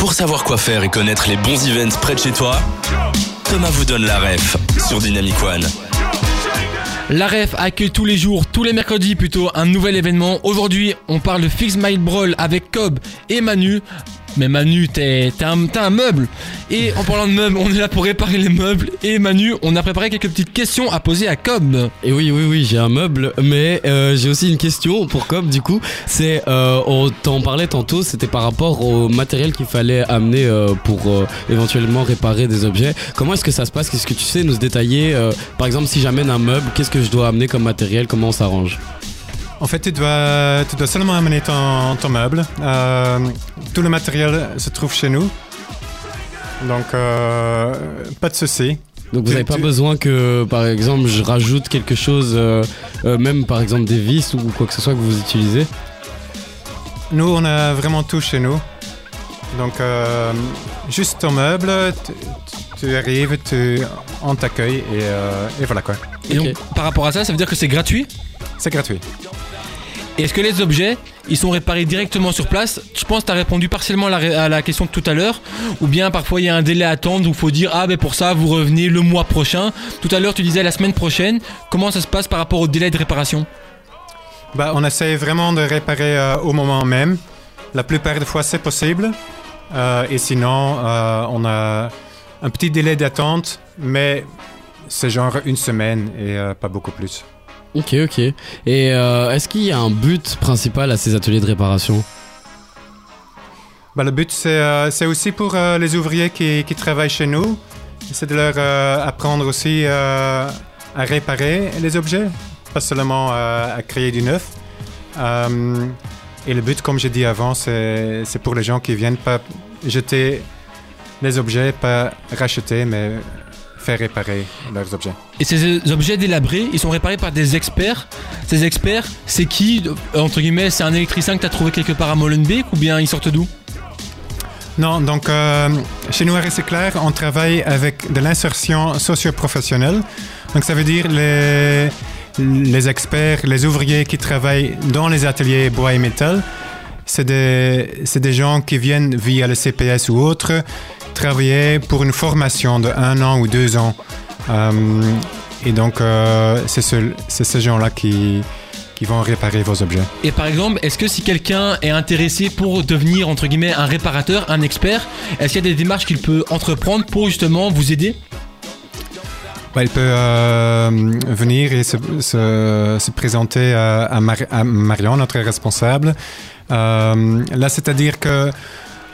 Pour savoir quoi faire et connaître les bons events près de chez toi, Thomas vous donne la ref sur Dynamic One. La ref accueille tous les jours, tous les mercredis plutôt, un nouvel événement. Aujourd'hui, on parle de Fix My Brawl avec Cobb et Manu. Mais Manu, t'es un, meuble. Et en parlant de meubles, on est là pour réparer les meubles. Et Manu, on a préparé quelques petites questions à poser à Cobb. Et oui, oui, oui, j'ai un meuble, mais euh, j'ai aussi une question pour Cobb. Du coup, c'est, euh, on t'en parlait tantôt, c'était par rapport au matériel qu'il fallait amener euh, pour euh, éventuellement réparer des objets. Comment est-ce que ça se passe? Qu'est-ce que tu sais nous détailler Par exemple, si j'amène un meuble, qu'est-ce que je dois amener comme matériel? Comment on s'arrange? En fait, tu dois, tu dois seulement amener ton, ton meuble. Euh, tout le matériel se trouve chez nous. Donc, euh, pas de souci. Donc vous n'avez pas besoin que, par exemple, je rajoute quelque chose, euh, euh, même par exemple des vis ou quoi que ce soit que vous utilisez? Nous, on a vraiment tout chez nous. Donc, euh, juste ton meuble, tu, arrives, tu, on t'accueille et, euh, et, voilà quoi. Et donc, par rapport à ça, ça veut dire que c'est gratuit? C'est gratuit. Et est-ce que les objets, ils sont réparés directement sur place? Je pense que tu as répondu partiellement à la, à la, question de tout à l'heure. Ou bien parfois il y a un délai à attendre où il faut dire Ah, ben pour ça, vous revenez le mois prochain. Tout à l'heure, tu disais la semaine prochaine. Comment ça se passe par rapport au délai de réparation? Bah, On essaie vraiment de réparer euh, au moment même. La plupart des fois, c'est possible. Euh, et sinon, euh, on a un petit délai d'attente, mais c'est genre une semaine et euh, pas beaucoup plus. Ok, ok. Et euh, est-ce qu'il y a un but principal à ces ateliers de réparation? Bah, Le but, c'est euh, aussi pour euh, les ouvriers qui, qui, travaillent chez nous. C'est de leur apprendre aussi à réparer les objets, pas seulement à créer du neuf. et le but, comme j'ai dit avant, c'est pour les gens qui viennent pas jeter les objets, pas racheter, mais faire réparer leurs objets. Et ces objets délabrés, ils sont réparés par des experts. Ces experts, c'est qui Entre guillemets, c'est un électricien que tu as trouvé quelque part à Molenbeek ou bien ils sortent d'où? Non, donc euh, chez nous à Recyclair, on travaille avec de l'insertion socio-professionnelle. Donc ça veut dire les, les experts, les ouvriers qui travaillent dans les ateliers bois et métal. C'est des, des gens qui viennent via le CPS ou autre travailler pour une formation de un an ou deux ans. Euh, et donc, euh, c'est ce, ces gens-là qui, qui vont réparer vos objets. Et par exemple, est-ce que si quelqu'un est intéressé pour devenir, entre guillemets, un réparateur, un expert, est-ce qu'il y a des démarches qu'il peut entreprendre pour justement vous aider? Bah, il peut euh, venir et se, se, se présenter à, à, Mar à, Marion, notre responsable. Euh, là, c'est-à-dire que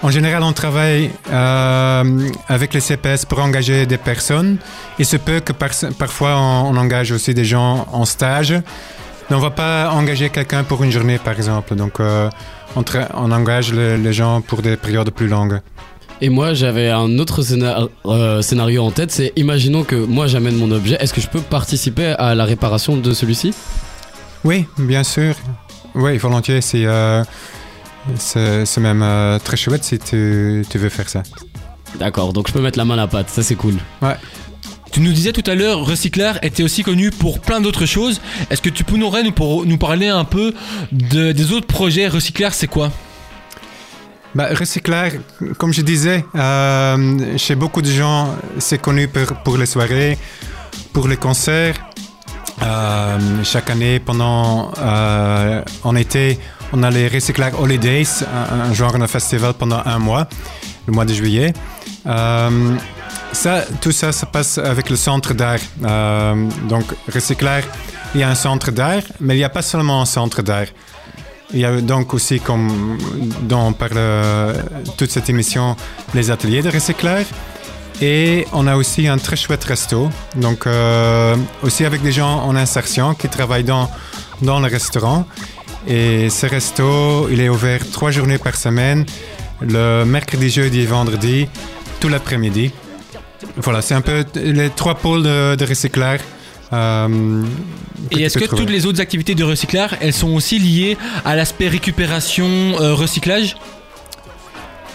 en général, on travaille euh, avec les CPS pour engager des personnes. Il se peut que par, parfois on, on, engage aussi des gens en stage. Mais on ne va pas engager quelqu'un pour une journée, par exemple. Donc, euh, on, on, engage le, les gens pour des périodes plus longues. Et moi, j'avais un autre scénar euh, scénario en tête. C'est imaginons que moi j'amène mon objet. Est-ce que je peux participer à la réparation de celui-ci? Oui, bien sûr. Oui, volontiers. C'est c'est même euh, très chouette si tu, tu, veux faire ça. D'accord, donc je peux mettre la main à la pâte, ça c'est cool. Ouais. Tu nous disais tout à l'heure, Recyclar était aussi connu pour plein d'autres choses. Est-ce que tu pourrais nous, pour, nous parler un peu de, des autres projets? Recyclar, c'est quoi? Bah, Recyclar, comme je disais, euh, chez beaucoup de gens, c'est connu pour, pour, les soirées, pour les concerts. Euh, chaque année, pendant euh, en été, on a les Recyclar Holidays, un, un, genre de festival pendant un mois, le mois de juillet. Euh, ça, tout ça, ça passe avec le centre d'art. Euh, donc, Recyclar, il y a un centre d'art, mais il n'y a pas seulement un centre d'art. Il y a donc aussi, comme dont on parle toute cette émission, les ateliers de Recyclar. Et on a aussi un très chouette resto, donc euh, aussi avec des gens en insertion qui travaillent dans, dans le restaurant. Et ce resto, il est ouvert trois journées par semaine, le mercredi, jeudi et vendredi, tout l'après-midi. Voilà, c'est un peu les trois pôles de, de recyclage. Euh, et est-ce que trouver. toutes les autres activités de recyclage, elles sont aussi liées à l'aspect récupération, euh, recyclage?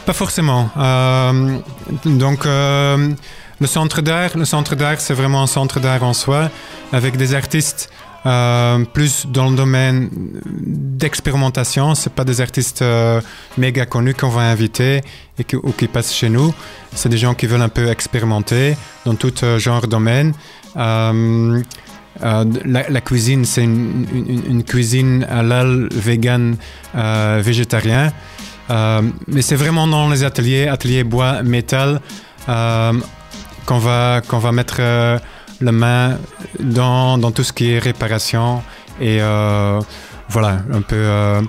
Pas forcément. Euh, donc, le centre d'art, le centre d'art, c'est vraiment un centre d'art en soi, avec des artistes euh, plus dans le domaine d'expérimentation. C'est pas des artistes euh, méga connus qu'on va inviter et qui, ou qui passent chez nous. C'est des gens qui veulent un peu expérimenter dans tout euh, genre de domaine. La, la cuisine, c'est une, cuisine halal, vegan, végétarien. Mais c'est vraiment dans les ateliers, ateliers bois, métal, qu'on va, qu'on va mettre la main dans, tout ce qui est réparation et euh, voilà, un peu euh,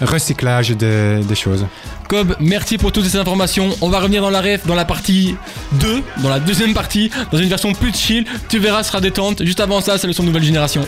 recyclage des, choses. Cobb, merci pour toutes ces informations. On va revenir dans la ref dans la partie 2, dans la deuxième partie, dans une version plus chill. Tu verras, sera détente. Juste avant ça, c'est le son nouvelle génération.